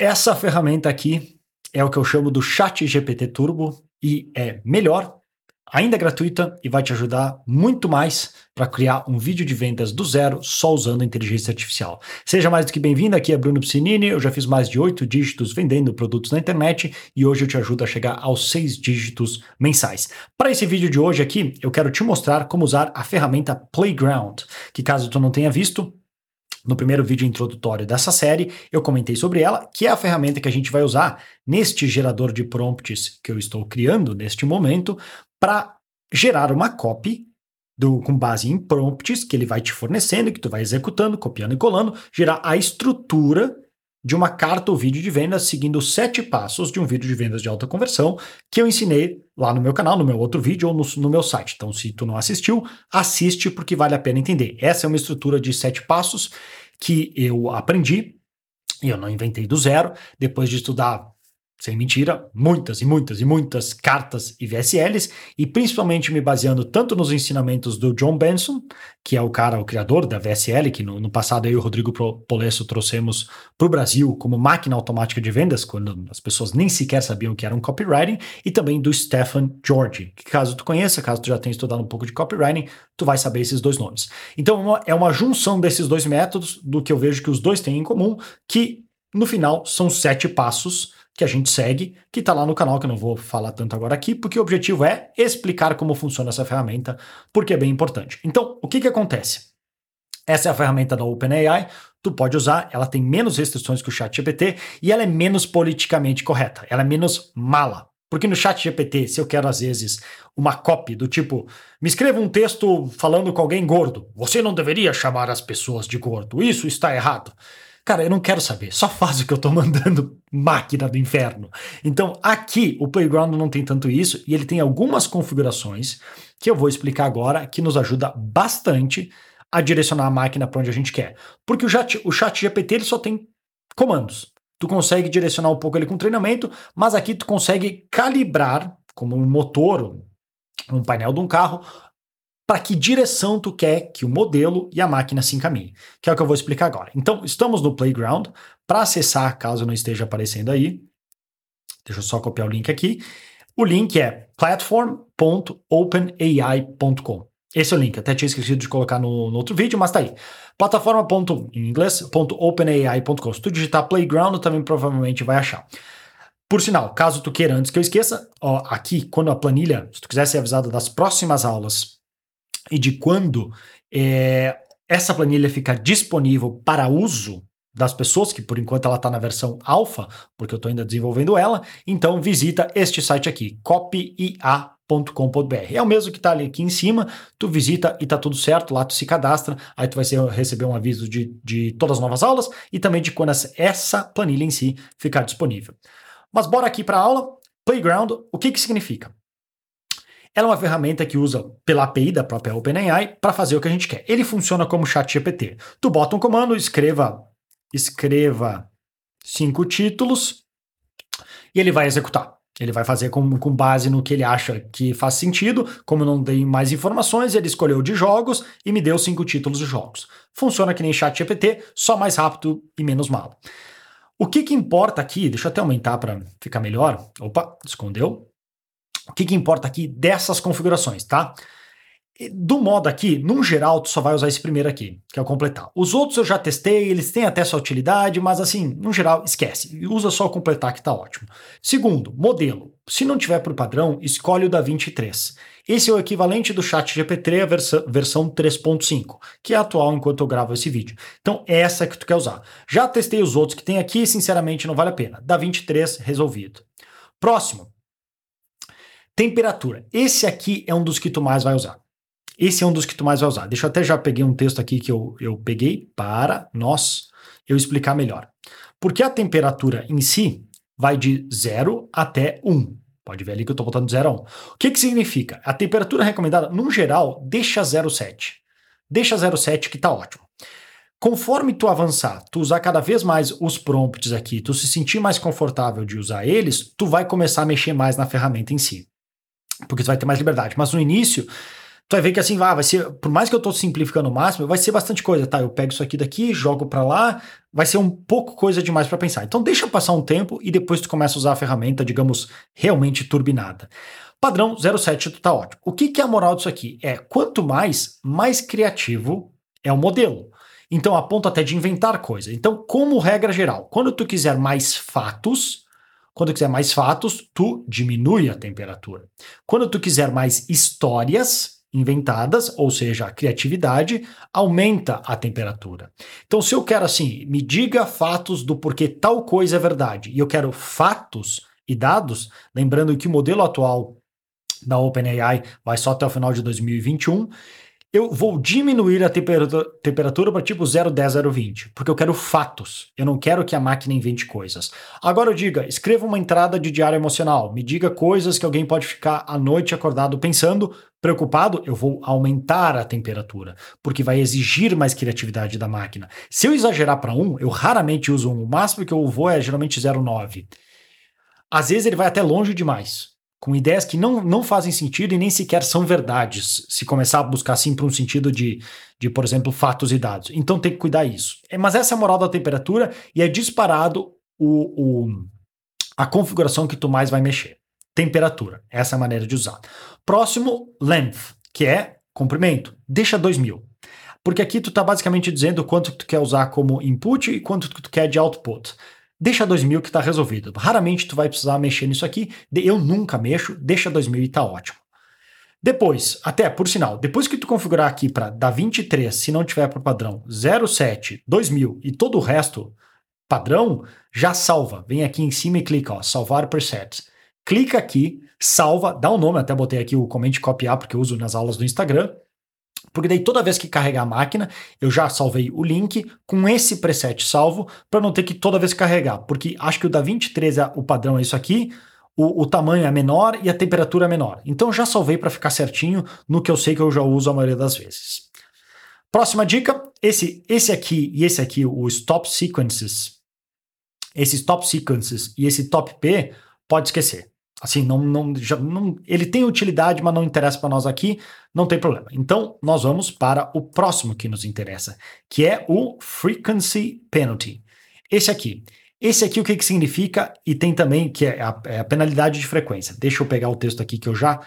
Essa ferramenta aqui é o que eu chamo do Chat GPT Turbo e é melhor, ainda é gratuita e vai te ajudar muito mais para criar um vídeo de vendas do zero só usando inteligência artificial. Seja mais do que bem-vindo, aqui é Bruno Piscinini, eu já fiz mais de oito dígitos vendendo produtos na internet e hoje eu te ajudo a chegar aos seis dígitos mensais. Para esse vídeo de hoje aqui, eu quero te mostrar como usar a ferramenta Playground, que caso tu não tenha visto, no primeiro vídeo introdutório dessa série, eu comentei sobre ela, que é a ferramenta que a gente vai usar neste gerador de prompts que eu estou criando neste momento para gerar uma copy do, com base em prompts que ele vai te fornecendo, que tu vai executando, copiando e colando, gerar a estrutura de uma carta ou vídeo de vendas seguindo sete passos de um vídeo de vendas de alta conversão que eu ensinei lá no meu canal, no meu outro vídeo ou no, no, meu site. Então, se tu não assistiu, assiste porque vale a pena entender. Essa é uma estrutura de sete passos que eu aprendi e eu não inventei do zero. Depois de estudar sem mentira, muitas e muitas e muitas cartas e VSLs, e principalmente me baseando tanto nos ensinamentos do John Benson, que é o cara, o criador da VSL, que no, no passado eu e o Rodrigo Polesso trouxemos para o Brasil como máquina automática de vendas, quando as pessoas nem sequer sabiam que era um copywriting, e também do Stefan George, que caso tu conheça, caso tu já tenha estudado um pouco de copywriting, tu vai saber esses dois nomes. Então é uma junção desses dois métodos, do que eu vejo que os dois têm em comum, que no final são sete passos que a gente segue, que está lá no canal, que eu não vou falar tanto agora aqui, porque o objetivo é explicar como funciona essa ferramenta, porque é bem importante. Então, o que, que acontece? Essa é a ferramenta da OpenAI, tu pode usar, ela tem menos restrições que o ChatGPT e ela é menos politicamente correta, ela é menos mala. Porque no ChatGPT, se eu quero às vezes uma copy do tipo, me escreva um texto falando com alguém gordo, você não deveria chamar as pessoas de gordo, isso está errado. Cara, eu não quero saber, só faz o que eu tô mandando, máquina do inferno. Então, aqui o Playground não tem tanto isso e ele tem algumas configurações que eu vou explicar agora que nos ajuda bastante a direcionar a máquina para onde a gente quer. Porque o chat, o chat GPT ele só tem comandos. Tu consegue direcionar um pouco ele com treinamento, mas aqui tu consegue calibrar como um motor, um painel de um carro, para que direção tu quer que o modelo e a máquina se encaminhem, que é o que eu vou explicar agora. Então, estamos no Playground. Para acessar, caso não esteja aparecendo aí, deixa eu só copiar o link aqui. O link é platform.openai.com. Esse é o link, até tinha esquecido de colocar no, no outro vídeo, mas tá aí. Plataforma. em inglês, .openai.com. Se tu digitar Playground, também provavelmente vai achar. Por sinal, caso tu queira, antes que eu esqueça, ó, aqui, quando a planilha, se tu quiser ser avisado das próximas aulas e de quando é, essa planilha fica disponível para uso das pessoas, que por enquanto ela está na versão alfa, porque eu estou ainda desenvolvendo ela, então visita este site aqui, copia.com.br. É o mesmo que está ali aqui em cima, tu visita e está tudo certo, lá tu se cadastra, aí tu vai ser, receber um aviso de, de todas as novas aulas e também de quando essa, planilha em si ficar disponível. Mas bora aqui para a aula. Playground, o que que significa? Ela é uma ferramenta que usa pela API da própria OpenAI para fazer o que a gente quer. Ele funciona como chat GPT. Tu bota um comando, escreva, escreva cinco títulos e ele vai executar. Ele vai fazer com, com base no que ele acha que faz sentido. Como não dei mais informações, ele escolheu de jogos e me deu cinco títulos de jogos. Funciona que nem chat GPT, só mais rápido e menos malo. O que, que importa aqui, deixa eu até aumentar para ficar melhor. Opa, escondeu. O que, que importa aqui dessas configurações, tá? Do modo aqui, num geral, tu só vai usar esse primeiro aqui, que é o completar. Os outros eu já testei, eles têm até sua utilidade, mas assim, no geral, esquece. Usa só o completar que tá ótimo. Segundo, modelo. Se não tiver por padrão, escolhe o da 23. Esse é o equivalente do chat GPT, a versão, versão 3.5, que é atual enquanto eu gravo esse vídeo. Então, é essa que tu quer usar. Já testei os outros que tem aqui, sinceramente não vale a pena. Da 23, resolvido. Próximo, Temperatura. Esse aqui é um dos que tu mais vai usar. Esse é um dos que tu mais vai usar. Deixa eu até já peguei um texto aqui que eu, eu peguei para nós eu explicar melhor. Porque a temperatura em si vai de 0 até 1. Um. Pode ver ali que eu estou botando 0 a 1. Um. O que, que significa? A temperatura recomendada, no geral, deixa 0,7. Deixa 0,7 que está ótimo. Conforme tu avançar, tu usar cada vez mais os prompts aqui, tu se sentir mais confortável de usar eles, tu vai começar a mexer mais na ferramenta em si porque você vai ter mais liberdade. Mas no início, tu vai ver que assim, ah, vai ser, por mais que eu estou simplificando o máximo, vai ser bastante coisa, tá? Eu pego isso aqui daqui, jogo para lá, vai ser um pouco coisa demais para pensar. Então deixa passar um tempo e depois tu começa a usar a ferramenta, digamos, realmente turbinada. Padrão 07 tu tá ótimo. O que, que é a moral disso aqui? É quanto mais, mais criativo é o modelo. Então, a ponto até de inventar coisa. Então, como regra geral, quando tu quiser mais fatos, quando quiser mais fatos, tu diminui a temperatura. Quando tu quiser mais histórias inventadas, ou seja, a criatividade, aumenta a temperatura. Então, se eu quero assim, me diga fatos do porquê tal coisa é verdade, e eu quero fatos e dados, lembrando que o modelo atual da OpenAI vai só até o final de 2021, eu vou diminuir a temperatura, para tipo 010, 020, porque eu quero fatos. Eu não quero que a máquina invente coisas. Agora eu diga, escreva uma entrada de diário emocional, me diga coisas que alguém pode ficar à noite acordado pensando, preocupado, eu vou aumentar a temperatura, porque vai exigir mais criatividade da máquina. Se eu exagerar para 1, eu raramente uso 1, o máximo que eu vou é geralmente 0,9. Às vezes ele vai até longe demais com ideias que não, não fazem sentido e nem sequer são verdades, se começar a buscar assim para um sentido de, de, por exemplo, fatos e dados. Então tem que cuidar isso. É, mas essa é a moral da temperatura e é disparado o, o, a configuração que tu mais vai mexer. Temperatura, essa é a maneira de usar. Próximo, length, que é comprimento. Deixa 2000. Porque aqui tu está basicamente dizendo quanto tu quer usar como input e quanto tu quer de output. Deixa 2000 que está resolvido. Raramente tu vai precisar mexer nisso aqui. Eu nunca mexo, deixa 2000 e está ótimo. Depois, até por sinal, depois que tu configurar aqui para da 23, se não tiver por padrão 07, 2000 e todo o resto padrão, já salva. Vem aqui em cima e clica, ó, salvar presets. Clica aqui, salva, dá o um nome, até botei aqui o comente copiar porque eu uso nas aulas do Instagram. Porque daí toda vez que carregar a máquina, eu já salvei o link com esse preset salvo para não ter que toda vez carregar. Porque acho que o da 23 é o padrão é isso aqui, o, o, tamanho é menor e a temperatura é menor. Então já salvei para ficar certinho no que eu sei que eu já uso a maioria das vezes. Próxima dica, esse, esse aqui e esse aqui, o Stop Sequences. Esse Stop Sequences e esse Top P, pode esquecer. Assim, não, não, já, não, ele tem utilidade, mas não interessa para nós aqui, não tem problema. Então, nós vamos para o próximo que nos interessa, que é o Frequency Penalty. Esse aqui. Esse aqui o que, que significa? E tem também que é a, é a penalidade de frequência. Deixa eu pegar o texto aqui que eu já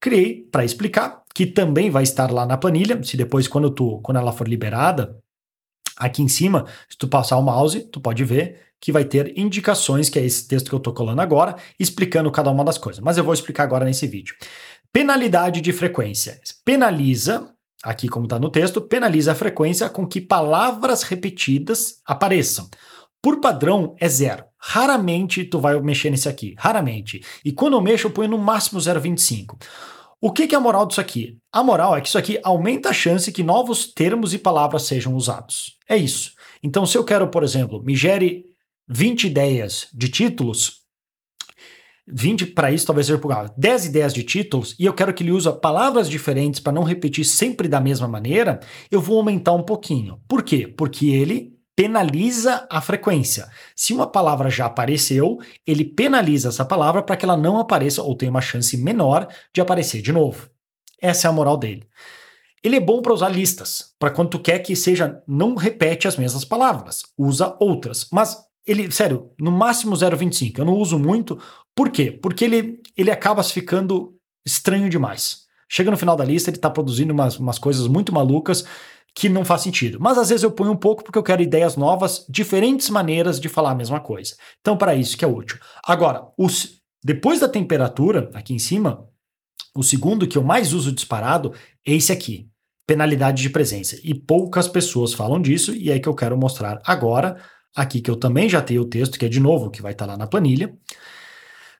criei para explicar, que também vai estar lá na planilha. Se depois, quando, tu, quando ela for liberada, aqui em cima, se tu passar o mouse, tu pode ver que vai ter indicações, que é esse texto que eu estou colando agora, explicando cada uma das coisas. Mas eu vou explicar agora nesse vídeo. Penalidade de frequência. Penaliza, aqui como está no texto, penaliza a frequência com que palavras repetidas apareçam. Por padrão é zero. Raramente tu vai mexer nesse aqui, raramente. E quando eu mexo, eu ponho no máximo 0,25. O que, que é a moral disso aqui? A moral é que isso aqui aumenta a chance que novos termos e palavras sejam usados. É isso. Então, se eu quero, por exemplo, me gere 20 ideias de títulos, 20 para isso talvez seja por 10 ideias de títulos, e eu quero que ele use palavras diferentes para não repetir sempre da mesma maneira, eu vou aumentar um pouquinho. Por quê? Porque ele penaliza a frequência. Se uma palavra já apareceu, ele penaliza essa palavra para que ela não apareça ou tenha uma chance menor de aparecer de novo. Essa é a moral dele. Ele é bom para usar listas, para quando tu quer que seja, não repete as mesmas palavras, usa outras. Mas ele, sério, no máximo 0,25. Eu não uso muito. Por quê? Porque ele, ele acaba ficando estranho demais. Chega no final da lista, ele está produzindo umas, umas coisas muito malucas que não faz sentido. Mas às vezes eu ponho um pouco porque eu quero ideias novas, diferentes maneiras de falar a mesma coisa. Então, para isso que é útil. Agora, os, depois da temperatura, aqui em cima, o segundo que eu mais uso disparado é esse aqui, penalidade de presença. E poucas pessoas falam disso, e é que eu quero mostrar agora aqui que eu também já tenho o texto, que é de novo, que vai estar tá lá na planilha.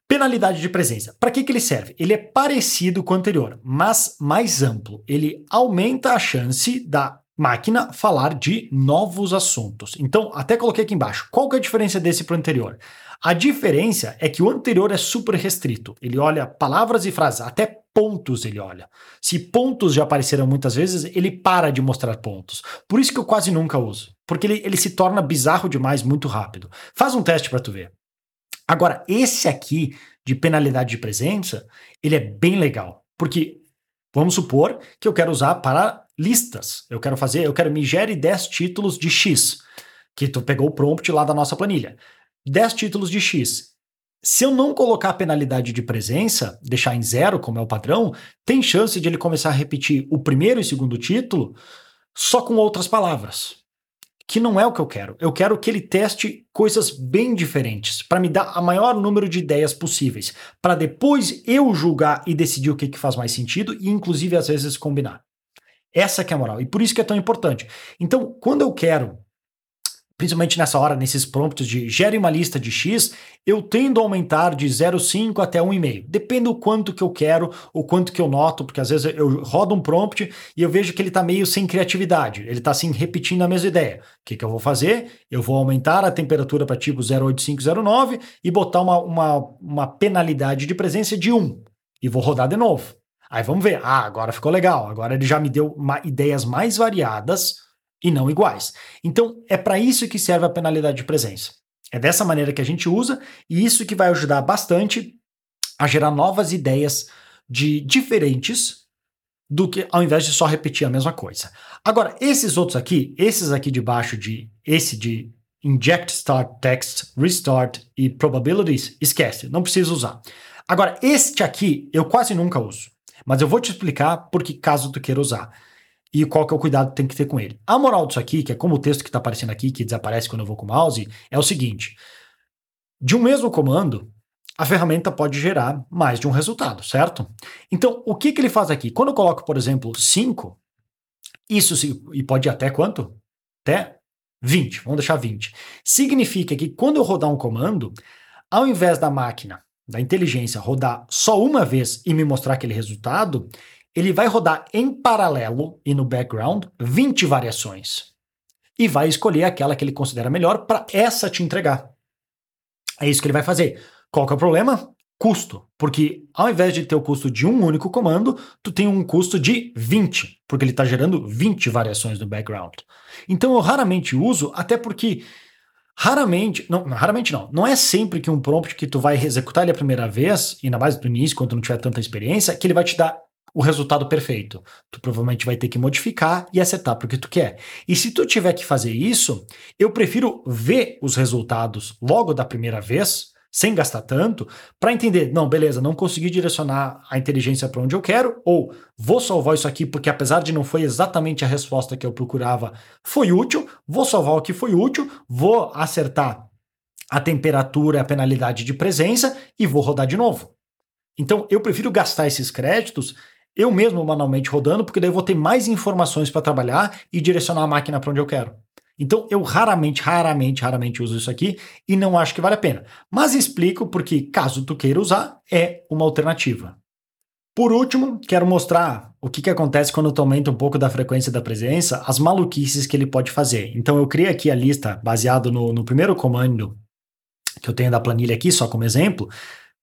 Penalidade de presença. Para que, que ele serve? Ele é parecido com o anterior, mas mais amplo. Ele aumenta a chance da máquina falar de novos assuntos. Então, até coloquei aqui embaixo. Qual que é a diferença desse para o anterior? A diferença é que o anterior é super restrito. Ele olha palavras e frases, até pontos ele olha. Se pontos já apareceram muitas vezes, ele para de mostrar pontos. Por isso que eu quase nunca uso. Porque ele, ele se torna bizarro demais muito rápido. Faz um teste para tu ver. Agora, esse aqui de penalidade de presença, ele é bem legal. Porque Vamos supor que eu quero usar para listas. Eu quero fazer, eu quero me gere 10 títulos de X, que tu pegou o prompt lá da nossa planilha. 10 títulos de X. Se eu não colocar a penalidade de presença, deixar em zero, como é o padrão, tem chance de ele começar a repetir o primeiro e segundo título só com outras palavras. Que não é o que eu quero. Eu quero que ele teste coisas bem diferentes, para me dar a maior número de ideias possíveis, para depois eu julgar e decidir o que, que faz mais sentido e, inclusive, às vezes combinar. Essa que é a moral. E por isso que é tão importante. Então, quando eu quero principalmente nessa hora, nesses prompts de gere uma lista de X, eu tendo a aumentar de 0,5 até 1,5. Depende do quanto que eu quero, o quanto que eu noto, porque às vezes eu rodo um prompt e eu vejo que ele está meio sem criatividade, ele está assim repetindo a mesma ideia. O que, que eu vou fazer? Eu vou aumentar a temperatura para tipo 0,8509 e botar uma, uma, uma penalidade de presença de 1 e vou rodar de novo. Aí vamos ver, ah, agora ficou legal, agora ele já me deu ideias mais variadas e não iguais. Então, é para isso que serve a penalidade de presença. É dessa maneira que a gente usa e isso que vai ajudar bastante a gerar novas ideias de diferentes do que ao invés de só repetir a mesma coisa. Agora, esses outros aqui, esses aqui de baixo de esse de inject start text, restart e probabilities, esquece, não precisa usar. Agora, este aqui eu quase nunca uso, mas eu vou te explicar porque caso tu queira usar e qual que é o cuidado que tem que ter com ele. A moral disso aqui, que é como o texto que está aparecendo aqui, que desaparece quando eu vou com o mouse, é o seguinte: de um mesmo comando, a ferramenta pode gerar mais de um resultado, certo? Então, o que, que ele faz aqui? Quando eu coloco, por exemplo, 5, isso se, e pode ir até quanto? Até 20, vamos deixar 20. Significa que quando eu rodar um comando, ao invés da máquina, da inteligência, rodar só uma vez e me mostrar aquele resultado, ele vai rodar em paralelo e no background 20 variações. E vai escolher aquela que ele considera melhor para essa te entregar. É isso que ele vai fazer. Qual que é o problema? Custo. Porque ao invés de ter o custo de um único comando, tu tem um custo de 20, porque ele está gerando 20 variações no background. Então eu raramente uso, até porque Raramente, não, raramente não, não é sempre que um prompt que tu vai executar ele a primeira vez, e ainda mais no início, quando não tiver tanta experiência, que ele vai te dar o resultado perfeito. Tu provavelmente vai ter que modificar e acertar porque tu quer. E se tu tiver que fazer isso, eu prefiro ver os resultados logo da primeira vez, sem gastar tanto, para entender, não, beleza, não consegui direcionar a inteligência para onde eu quero, ou vou salvar isso aqui porque apesar de não foi exatamente a resposta que eu procurava, foi útil, vou salvar o que foi útil, vou acertar a temperatura, a penalidade de presença e vou rodar de novo. Então, eu prefiro gastar esses créditos eu mesmo manualmente rodando, porque daí eu vou ter mais informações para trabalhar e direcionar a máquina para onde eu quero. Então eu raramente, raramente, raramente uso isso aqui e não acho que vale a pena. Mas explico porque, caso tu queira usar, é uma alternativa. Por último, quero mostrar o que, que acontece quando tu aumenta um pouco da frequência da presença, as maluquices que ele pode fazer. Então eu criei aqui a lista baseado no, no primeiro comando que eu tenho da planilha aqui, só como exemplo,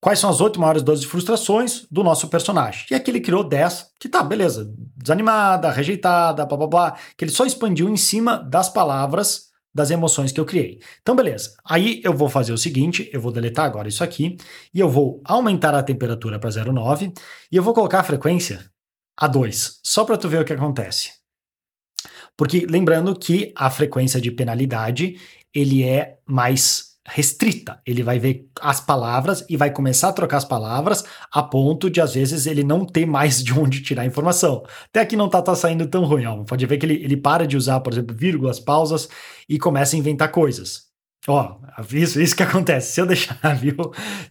Quais são as oito maiores dores de frustrações do nosso personagem? E aqui ele criou 10, que tá, beleza, desanimada, rejeitada, blá blá blá, que ele só expandiu em cima das palavras das emoções que eu criei. Então, beleza. Aí eu vou fazer o seguinte, eu vou deletar agora isso aqui, e eu vou aumentar a temperatura para 0,9, e eu vou colocar a frequência a 2, só para tu ver o que acontece. Porque lembrando que a frequência de penalidade, ele é mais restrita. Ele vai ver as palavras e vai começar a trocar as palavras a ponto de, às vezes, ele não ter mais de onde tirar a informação. Até aqui não tá, tá saindo tão ruim, ó. Pode ver que ele, ele para de usar, por exemplo, vírgulas, pausas e começa a inventar coisas. Ó, isso, isso que acontece. Se eu deixar, viu?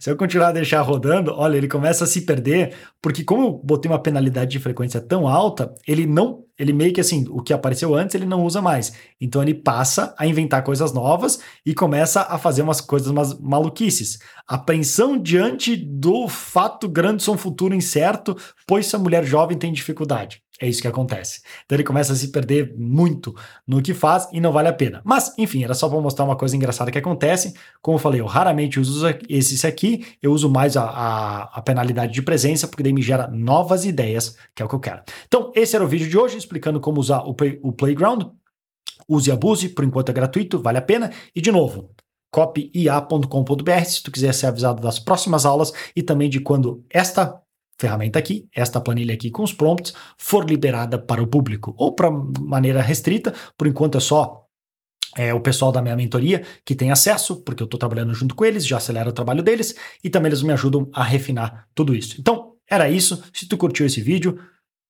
Se eu continuar a deixar rodando, olha, ele começa a se perder, porque como eu botei uma penalidade de frequência tão alta, ele não, ele meio que assim, o que apareceu antes, ele não usa mais. Então ele passa a inventar coisas novas e começa a fazer umas coisas umas maluquices. Apreensão diante do fato grande são futuro incerto, pois a mulher jovem tem dificuldade. É isso que acontece. Então ele começa a se perder muito no que faz e não vale a pena. Mas, enfim, era só para mostrar uma coisa engraçada que acontece. Como eu falei, eu raramente uso esse aqui, eu uso mais a, a, a, penalidade de presença, porque daí me gera novas ideias, que é o que eu quero. Então, esse era o vídeo de hoje, explicando como usar o, play, o Playground. Use e abuse, por enquanto é gratuito, vale a pena. E, de novo, copia.com.br se tu quiser ser avisado das próximas aulas e também de quando esta ferramenta aqui, esta planilha aqui com os prompts, for liberada para o público ou para maneira restrita, por enquanto é só é, o pessoal da minha mentoria que tem acesso, porque eu estou trabalhando junto com eles, já acelera o trabalho deles e também eles me ajudam a refinar tudo isso. Então, era isso. Se tu curtiu esse vídeo,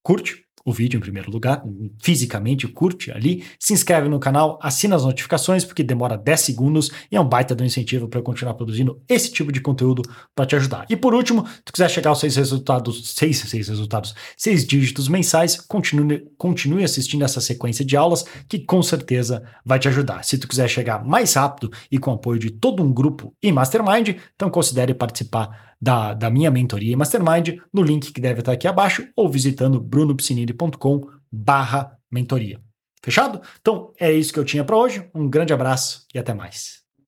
curte, o vídeo em primeiro lugar, fisicamente curte ali, se inscreve no canal, assina as notificações, porque demora 10 segundos e é um baita do incentivo para continuar produzindo esse tipo de conteúdo para te ajudar. E por último, se tu quiser chegar aos seis resultados, seis, seis resultados, seis dígitos mensais, continue, continue assistindo essa sequência de aulas que com certeza vai te ajudar. Se tu quiser chegar mais rápido e com apoio de todo um grupo e mastermind, então considere participar da, da minha mentoria e mastermind no link que deve estar aqui abaixo ou visitando brunopsinini.com barra mentoria. Fechado? Então é isso que eu tinha para hoje. Um grande abraço e até mais.